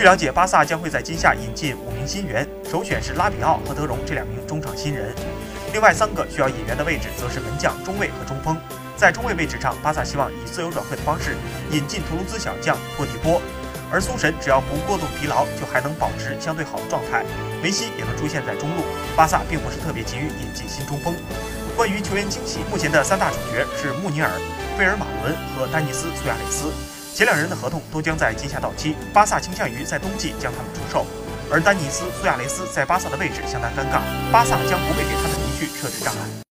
据了解，巴萨将会在今夏引进五名新援，首选是拉比奥和德容这两名中场新人。另外三个需要引援的位置则是门将、中卫和中锋。在中卫位置上，巴萨希望以自由转会的方式引进图卢兹小将托蒂波，而苏神只要不过度疲劳，就还能保持相对好的状态。梅西也能出现在中路。巴萨并不是特别急于引进新中锋。关于球员惊喜，目前的三大主角是穆尼尔、贝尔马伦和丹尼斯·苏亚雷斯。前两人的合同都将在今夏到期，巴萨倾向于在冬季将他们出售。而丹尼斯·苏亚雷斯在巴萨的位置相当尴尬，巴萨将不会给他的离去设置障碍。